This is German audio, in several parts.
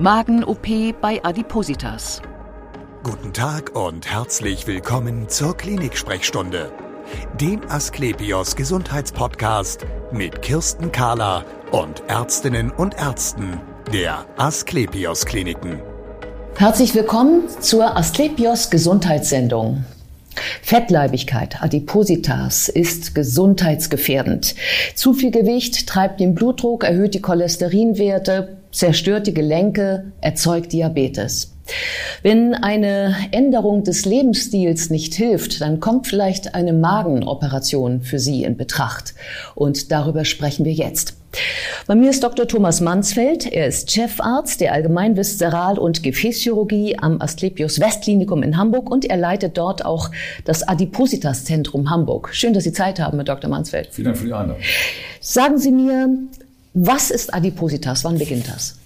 Magen-OP bei Adipositas. Guten Tag und herzlich willkommen zur Klinik-Sprechstunde, dem Asklepios Gesundheitspodcast mit Kirsten Kahler und Ärztinnen und Ärzten der Asklepios Kliniken. Herzlich willkommen zur Asklepios Gesundheitssendung. Fettleibigkeit, Adipositas, ist gesundheitsgefährdend. Zu viel Gewicht treibt den Blutdruck, erhöht die Cholesterinwerte, zerstört die Gelenke, erzeugt Diabetes. Wenn eine Änderung des Lebensstils nicht hilft, dann kommt vielleicht eine Magenoperation für Sie in Betracht. Und darüber sprechen wir jetzt. Bei mir ist Dr. Thomas Mansfeld. Er ist Chefarzt der Allgemeinviszeral- und Gefäßchirurgie am Asklepios Westklinikum in Hamburg und er leitet dort auch das Adipositas-Zentrum Hamburg. Schön, dass Sie Zeit haben, Herr Dr. Mansfeld. Vielen Dank für die Einladung. Sagen Sie mir, was ist Adipositas? Wann beginnt das?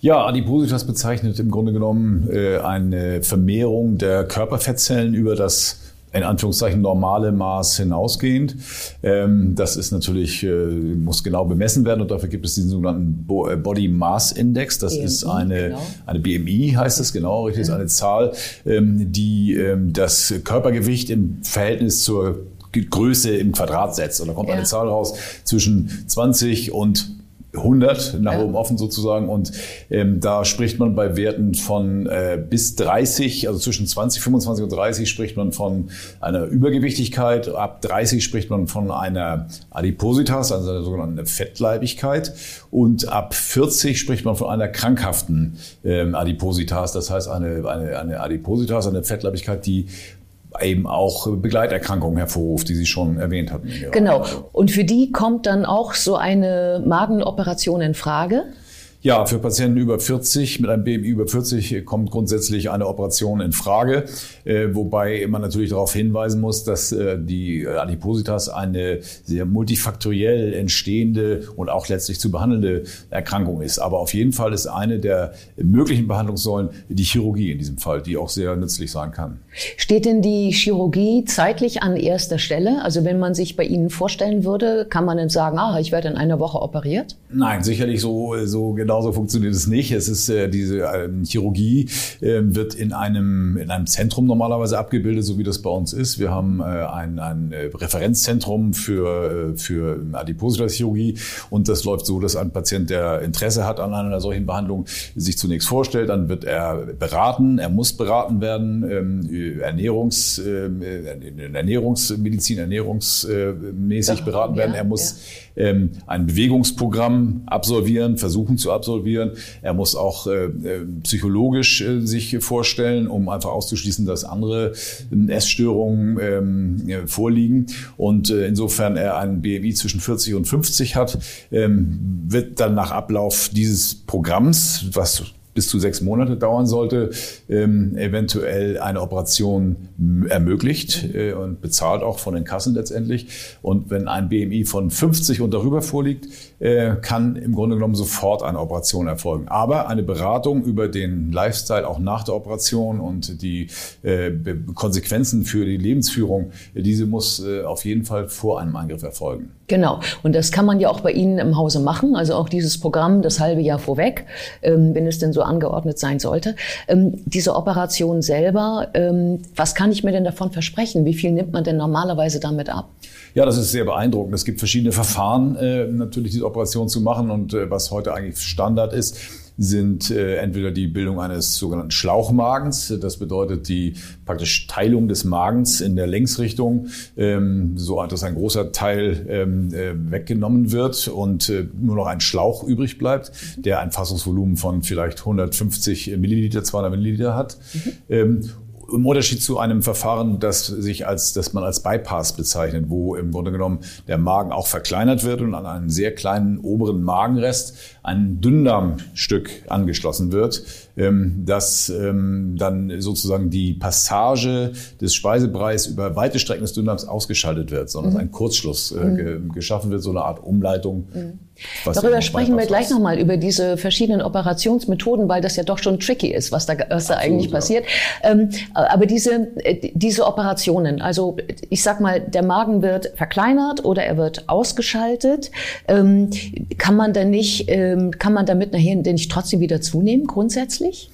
Ja, Adipositas bezeichnet im Grunde genommen äh, eine Vermehrung der Körperfettzellen über das in Anführungszeichen normale Maß hinausgehend. Ähm, das ist natürlich, äh, muss genau bemessen werden und dafür gibt es diesen sogenannten äh, Body Mass Index. Das BMI, ist eine, genau. eine BMI, heißt es genau, richtig, ist eine Zahl, ähm, die ähm, das Körpergewicht im Verhältnis zur Größe im Quadrat setzt. Und da kommt ja. eine Zahl raus zwischen 20 und 100 nach ja. oben offen sozusagen. Und ähm, da spricht man bei Werten von äh, bis 30, also zwischen 20, 25 und 30 spricht man von einer Übergewichtigkeit, ab 30 spricht man von einer Adipositas, also einer sogenannten Fettleibigkeit. Und ab 40 spricht man von einer krankhaften ähm, Adipositas, das heißt eine, eine, eine Adipositas, eine Fettleibigkeit, die eben auch Begleiterkrankungen hervorruft, die Sie schon erwähnt hatten. Genau. Und für die kommt dann auch so eine Magenoperation in Frage? Ja, für Patienten über 40 mit einem BMI über 40 kommt grundsätzlich eine Operation in Frage, äh, wobei man natürlich darauf hinweisen muss, dass äh, die Adipositas eine sehr multifaktoriell entstehende und auch letztlich zu behandelnde Erkrankung ist. Aber auf jeden Fall ist eine der möglichen Behandlungssäulen die Chirurgie in diesem Fall, die auch sehr nützlich sein kann. Steht denn die Chirurgie zeitlich an erster Stelle? Also wenn man sich bei Ihnen vorstellen würde, kann man dann sagen, ah, ich werde in einer Woche operiert? Nein, sicherlich so, so genau genauso funktioniert es nicht. Es ist äh, diese äh, Chirurgie äh, wird in einem in einem Zentrum normalerweise abgebildet, so wie das bei uns ist. Wir haben äh, ein, ein äh, Referenzzentrum für äh, für Adipositas-Chirurgie und das läuft so, dass ein Patient, der Interesse hat an einer solchen Behandlung, sich zunächst vorstellt, dann wird er beraten. Er muss beraten werden, ähm, Ernährungs äh, Ernährungsmedizin, ernährungsmäßig beraten werden. Er muss ja. Ähm, ein Bewegungsprogramm absolvieren, versuchen zu absolvieren. Er muss auch äh, äh, psychologisch äh, sich vorstellen, um einfach auszuschließen, dass andere äh, Essstörungen ähm, vorliegen. Und äh, insofern er einen BMI zwischen 40 und 50 hat, ähm, wird dann nach Ablauf dieses Programms, was bis zu sechs Monate dauern sollte, ähm, eventuell eine Operation ermöglicht äh, und bezahlt auch von den Kassen letztendlich. Und wenn ein BMI von 50 und darüber vorliegt, äh, kann im Grunde genommen sofort eine Operation erfolgen. Aber eine Beratung über den Lifestyle auch nach der Operation und die äh, Konsequenzen für die Lebensführung, diese muss äh, auf jeden Fall vor einem Eingriff erfolgen. Genau. Und das kann man ja auch bei Ihnen im Hause machen. Also auch dieses Programm das halbe Jahr vorweg, ähm, wenn es denn so angeordnet sein sollte. Ähm, diese Operation selber, ähm, was kann ich mir denn davon versprechen? Wie viel nimmt man denn normalerweise damit ab? Ja, das ist sehr beeindruckend. Es gibt verschiedene Verfahren, äh, natürlich diese Operation zu machen. Und äh, was heute eigentlich Standard ist, sind äh, entweder die Bildung eines sogenannten Schlauchmagens, das bedeutet die praktisch Teilung des Magens in der Längsrichtung, ähm, so dass ein großer Teil ähm, äh, weggenommen wird und äh, nur noch ein Schlauch übrig bleibt, der ein Fassungsvolumen von vielleicht 150 Milliliter, 200 Milliliter hat. Mhm. Ähm, im Unterschied zu einem Verfahren, das sich als, das man als Bypass bezeichnet, wo im Grunde genommen der Magen auch verkleinert wird und an einen sehr kleinen oberen Magenrest ein Dünndarmstück angeschlossen wird, ähm, das ähm, dann sozusagen die Passage des Speisebereichs über weite Strecken des Dünndarms ausgeschaltet wird, sondern mhm. ein Kurzschluss äh, mhm. geschaffen wird, so eine Art Umleitung mhm Darüber sprechen wir gleich nochmal über diese verschiedenen Operationsmethoden, weil das ja doch schon tricky ist, was da, was da eigentlich passiert. Ähm, aber diese, äh, diese Operationen, also ich sag mal, der Magen wird verkleinert oder er wird ausgeschaltet. Kann man dann nicht, ähm, kann man damit nachher nicht trotzdem wieder zunehmen, grundsätzlich?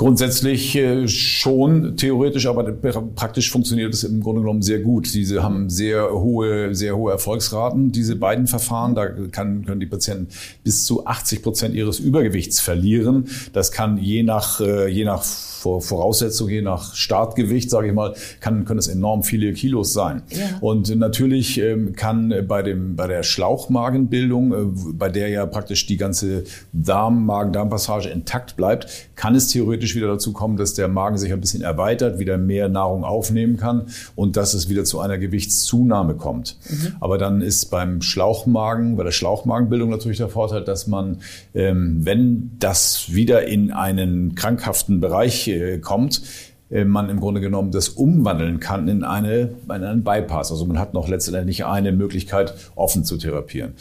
Grundsätzlich äh, schon theoretisch, aber praktisch funktioniert es im Grunde genommen sehr gut. Diese haben sehr hohe, sehr hohe Erfolgsraten, diese beiden Verfahren. Da kann, können die Patienten bis zu 80 Prozent ihres Übergewichts verlieren. Das kann je nach, äh, je nach Voraussetzung, je nach Startgewicht, sage ich mal, kann, können es enorm viele Kilos sein. Ja. Und natürlich ähm, kann bei, dem, bei der Schlauchmagenbildung, äh, bei der ja praktisch die ganze Darm, Magen-Darm-Passage intakt bleibt, kann es theoretisch wieder dazu kommen, dass der Magen sich ein bisschen erweitert, wieder mehr Nahrung aufnehmen kann und dass es wieder zu einer Gewichtszunahme kommt. Mhm. Aber dann ist beim Schlauchmagen, bei der Schlauchmagenbildung natürlich der Vorteil, dass man, ähm, wenn das wieder in einen krankhaften Bereich äh, kommt, äh, man im Grunde genommen das umwandeln kann in, eine, in einen Bypass. Also man hat noch letztendlich eine Möglichkeit, offen zu therapieren.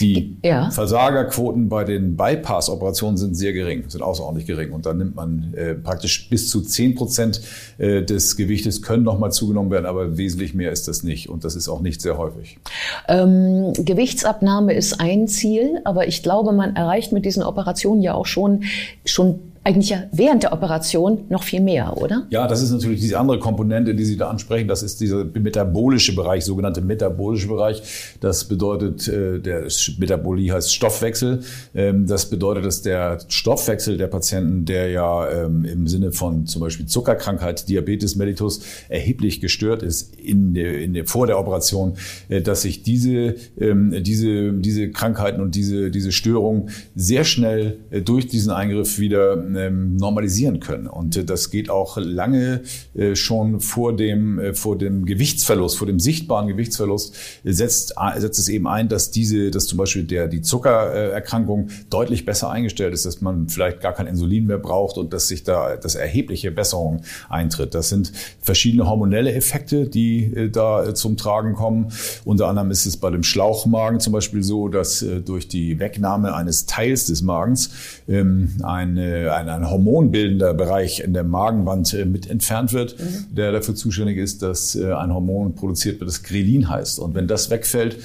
Die ja. Versagerquoten bei den Bypass-Operationen sind sehr gering, sind außerordentlich gering. Und dann nimmt man äh, praktisch bis zu 10 Prozent äh, des Gewichtes können nochmal zugenommen werden, aber wesentlich mehr ist das nicht. Und das ist auch nicht sehr häufig. Ähm, Gewichtsabnahme ist ein Ziel, aber ich glaube, man erreicht mit diesen Operationen ja auch schon, schon eigentlich ja während der Operation noch viel mehr, oder? Ja, das ist natürlich diese andere Komponente, die Sie da ansprechen. Das ist dieser metabolische Bereich, sogenannte metabolische Bereich. Das bedeutet, äh, der Metabolie heißt Stoffwechsel. Ähm, das bedeutet, dass der Stoffwechsel der Patienten, der ja ähm, im Sinne von zum Beispiel Zuckerkrankheit, Diabetes mellitus erheblich gestört ist in der, in der, vor der Operation, äh, dass sich diese, ähm, diese, diese Krankheiten und diese, diese Störungen sehr schnell äh, durch diesen Eingriff wieder ähm, normalisieren können. Und äh, das geht auch lange äh, schon vor dem, äh, vor dem Gewichtsverlust, vor dem sichtbaren Gewichtsverlust, setzt, setzt es eben ein, dass diese, dass zum Beispiel der, die Zuckererkrankung deutlich besser eingestellt ist, dass man vielleicht gar kein Insulin mehr braucht und dass sich da das erhebliche Besserung eintritt. Das sind verschiedene hormonelle Effekte, die da zum Tragen kommen. Unter anderem ist es bei dem Schlauchmagen zum Beispiel so, dass durch die Wegnahme eines Teils des Magens ähm, eine, eine ein, ein hormonbildender Bereich in der Magenwand äh, mit entfernt wird, mhm. der dafür zuständig ist, dass äh, ein Hormon produziert wird, das Grelin heißt. Und wenn das wegfällt,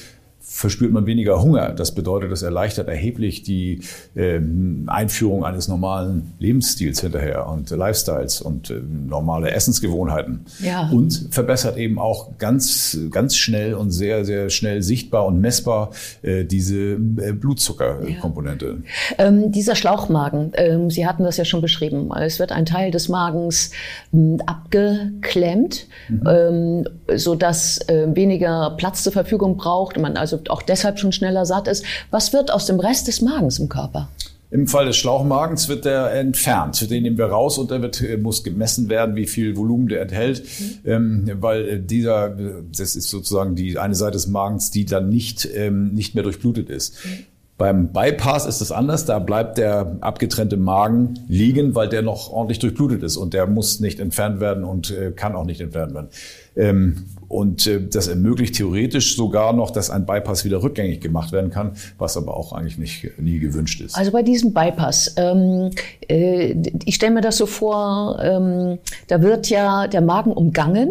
verspürt man weniger Hunger. Das bedeutet, das erleichtert erheblich die äh, Einführung eines normalen Lebensstils hinterher und Lifestyles und äh, normale Essensgewohnheiten. Ja. Und verbessert eben auch ganz, ganz schnell und sehr, sehr schnell sichtbar und messbar äh, diese äh, Blutzuckerkomponente. Ja. Ähm, dieser Schlauchmagen, ähm, Sie hatten das ja schon beschrieben. Es wird ein Teil des Magens ähm, abgeklemmt, mhm. ähm, sodass äh, weniger Platz zur Verfügung braucht. Man also auch deshalb schon schneller satt ist. Was wird aus dem Rest des Magens im Körper? Im Fall des Schlauchmagens wird der entfernt. Den nehmen wir raus und der wird, äh, muss gemessen werden, wie viel Volumen der enthält, mhm. ähm, weil äh, dieser, das ist sozusagen die eine Seite des Magens, die dann nicht, ähm, nicht mehr durchblutet ist. Mhm. Beim Bypass ist es anders. Da bleibt der abgetrennte Magen liegen, weil der noch ordentlich durchblutet ist und der muss nicht entfernt werden und äh, kann auch nicht entfernt werden. Ähm, und äh, das ermöglicht theoretisch sogar noch, dass ein Bypass wieder rückgängig gemacht werden kann, was aber auch eigentlich nicht nie gewünscht ist. Also bei diesem Bypass, ähm, äh, ich stelle mir das so vor, ähm, da wird ja der Magen umgangen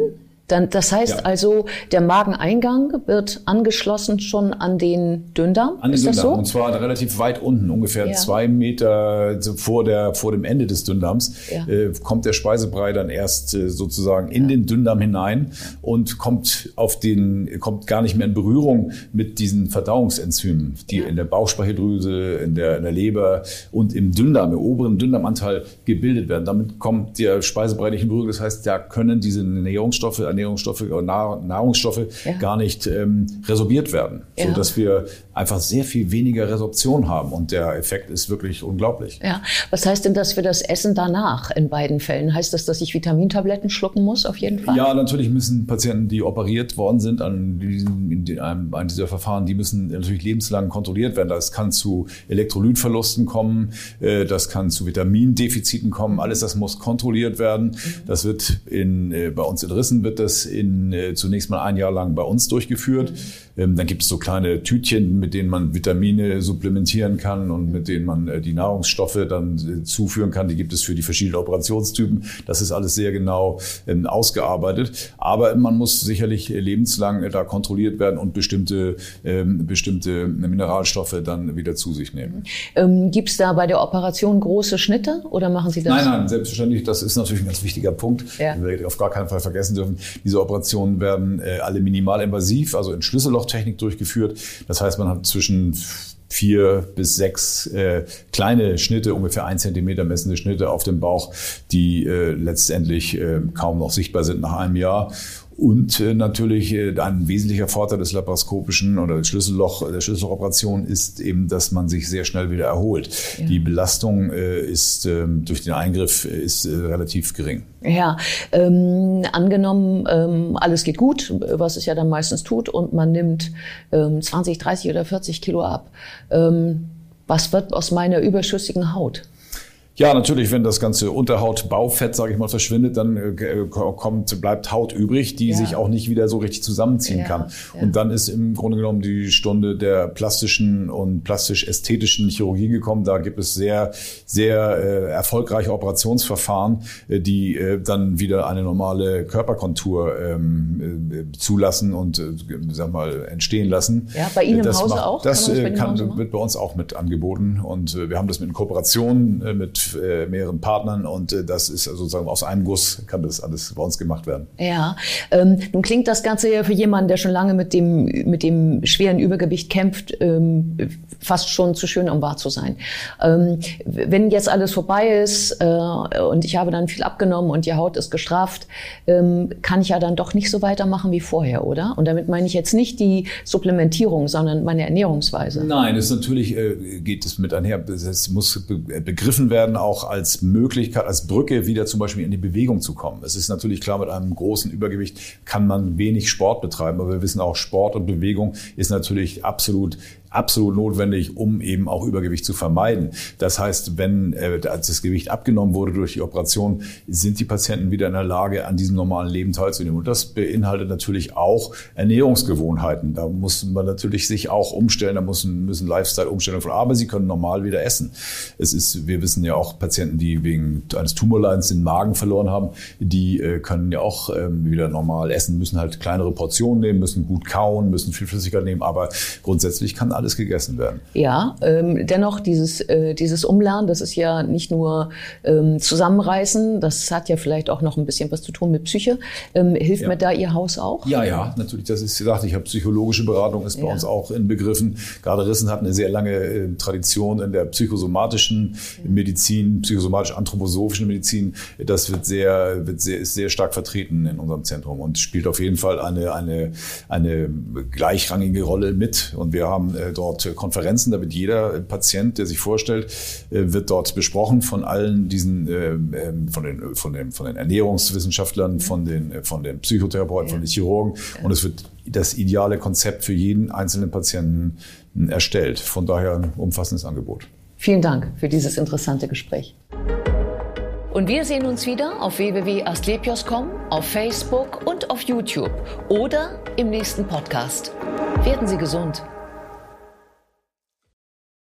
dann, das heißt ja. also, der Mageneingang wird angeschlossen schon an den Dünndarm. An den ist Dünndarm. So? Und zwar relativ weit unten, ungefähr ja. zwei Meter vor, der, vor dem Ende des Dünndarms, ja. äh, kommt der Speisebrei dann erst äh, sozusagen in den Dünndarm hinein und kommt auf den, kommt gar nicht mehr in Berührung mit diesen Verdauungsenzymen, die in der Bauchspeicheldrüse, in der, in der Leber und im Dünndarm, im oberen Dünndarmanteil gebildet werden. Damit kommt der Speisebrei nicht in Berührung. Das heißt, da können diese Nährungsstoffe, Ernährungsstoffe oder Nahrungsstoffe ja. gar nicht ähm, resorbiert werden, ja. so dass wir einfach sehr viel weniger Resorption haben und der Effekt ist wirklich unglaublich. Ja, was heißt denn das für das Essen danach in beiden Fällen? Heißt das, dass ich Vitamintabletten schlucken muss auf jeden Fall? Ja, natürlich müssen Patienten, die operiert worden sind an, diesem, in einem, an dieser Verfahren, die müssen natürlich lebenslang kontrolliert werden. Das kann zu Elektrolytverlusten kommen, äh, das kann zu Vitamindefiziten kommen. Alles das muss kontrolliert werden. Mhm. Das wird in, äh, bei uns in Rissen wird das in, äh, zunächst mal ein Jahr lang bei uns durchgeführt. Mhm dann gibt es so kleine Tütchen, mit denen man Vitamine supplementieren kann und mit denen man äh, die Nahrungsstoffe dann äh, zuführen kann. Die gibt es für die verschiedenen Operationstypen. Das ist alles sehr genau ähm, ausgearbeitet. Aber man muss sicherlich lebenslang äh, da kontrolliert werden und bestimmte, ähm, bestimmte Mineralstoffe dann wieder zu sich nehmen. Ähm, gibt es da bei der Operation große Schnitte oder machen Sie das? Nein, nein, selbstverständlich. Das ist natürlich ein ganz wichtiger Punkt, ja. den wir auf gar keinen Fall vergessen dürfen. Diese Operationen werden alle minimalinvasiv, also in Schlüssellochtechnik durchgeführt. Das heißt, man hat zwischen vier bis sechs äh, kleine Schnitte, ungefähr ein Zentimeter messende Schnitte auf dem Bauch, die äh, letztendlich äh, kaum noch sichtbar sind nach einem Jahr. Und äh, natürlich äh, ein wesentlicher Vorteil des laparoskopischen oder des Schlüsselloch, der Schlüssellochoperation ist eben, dass man sich sehr schnell wieder erholt. Ja. Die Belastung äh, ist ähm, durch den Eingriff ist äh, relativ gering. Ja, ähm, angenommen, ähm, alles geht gut, was es ja dann meistens tut, und man nimmt ähm, 20, 30 oder 40 Kilo ab. Ähm, was wird aus meiner überschüssigen Haut? Ja, natürlich, wenn das ganze Unterhautbaufett, sage ich mal, verschwindet, dann äh, kommt, bleibt Haut übrig, die ja. sich auch nicht wieder so richtig zusammenziehen ja, kann. Ja. Und dann ist im Grunde genommen die Stunde der plastischen und plastisch-ästhetischen Chirurgie gekommen. Da gibt es sehr, sehr äh, erfolgreiche Operationsverfahren, äh, die äh, dann wieder eine normale Körperkontur ähm, äh, zulassen und, äh, sag mal, entstehen lassen. Ja, bei Ihnen im Hause macht, auch? Das, kann, das kann wird bei uns auch mit angeboten und wir haben das mit Kooperation mit äh, mehreren Partnern und äh, das ist sozusagen aus einem Guss kann das alles bei uns gemacht werden. Ja, ähm, nun klingt das Ganze ja für jemanden, der schon lange mit dem, mit dem schweren Übergewicht kämpft, ähm, fast schon zu schön, um wahr zu sein. Ähm, wenn jetzt alles vorbei ist äh, und ich habe dann viel abgenommen und die Haut ist gestraft, ähm, kann ich ja dann doch nicht so weitermachen wie vorher, oder? Und damit meine ich jetzt nicht die Supplementierung, sondern meine Ernährungsweise. Nein, es natürlich äh, geht es mit einher. Es muss begriffen werden auch als Möglichkeit, als Brücke wieder zum Beispiel in die Bewegung zu kommen. Es ist natürlich klar, mit einem großen Übergewicht kann man wenig Sport betreiben, aber wir wissen auch, Sport und Bewegung ist natürlich absolut absolut notwendig, um eben auch Übergewicht zu vermeiden. Das heißt, wenn äh, das Gewicht abgenommen wurde durch die Operation, sind die Patienten wieder in der Lage, an diesem normalen Leben teilzunehmen. Und das beinhaltet natürlich auch Ernährungsgewohnheiten. Da muss man natürlich sich auch umstellen, da müssen, müssen Lifestyle-Umstellungen von, aber sie können normal wieder essen. Es ist, wir wissen ja auch Patienten, die wegen eines Tumorleidens den Magen verloren haben, die äh, können ja auch ähm, wieder normal essen, müssen halt kleinere Portionen nehmen, müssen gut kauen, müssen viel Flüssigkeit nehmen, aber grundsätzlich kann alles gegessen werden. Ja, ähm, dennoch dieses, äh, dieses Umlernen, das ist ja nicht nur ähm, Zusammenreißen, das hat ja vielleicht auch noch ein bisschen was zu tun mit Psyche. Ähm, hilft ja. mir da Ihr Haus auch? Ja, ja, natürlich. Das ist gesagt, ich habe psychologische Beratung, ist bei ja. uns auch in Begriffen. Gerade Rissen hat eine sehr lange äh, Tradition in der psychosomatischen Medizin, psychosomatisch-anthroposophischen Medizin. Das wird sehr, wird sehr, ist sehr stark vertreten in unserem Zentrum und spielt auf jeden Fall eine, eine, eine gleichrangige Rolle mit. Und wir haben äh, dort Konferenzen, da wird jeder Patient, der sich vorstellt, äh, wird dort besprochen von allen diesen, äh, ähm, von den, von den, von den Ernährungswissenschaftlern, mhm. von den, äh, von den Psychotherapeuten, von den Chirurgen und es wird das ideale Konzept für jeden einzelnen Patienten erstellt. Von daher ein umfassendes Angebot. Vielen Dank für dieses interessante Gespräch. Und wir sehen uns wieder auf www.astlepios.com, auf Facebook und auf YouTube oder im nächsten Podcast. Werden Sie gesund.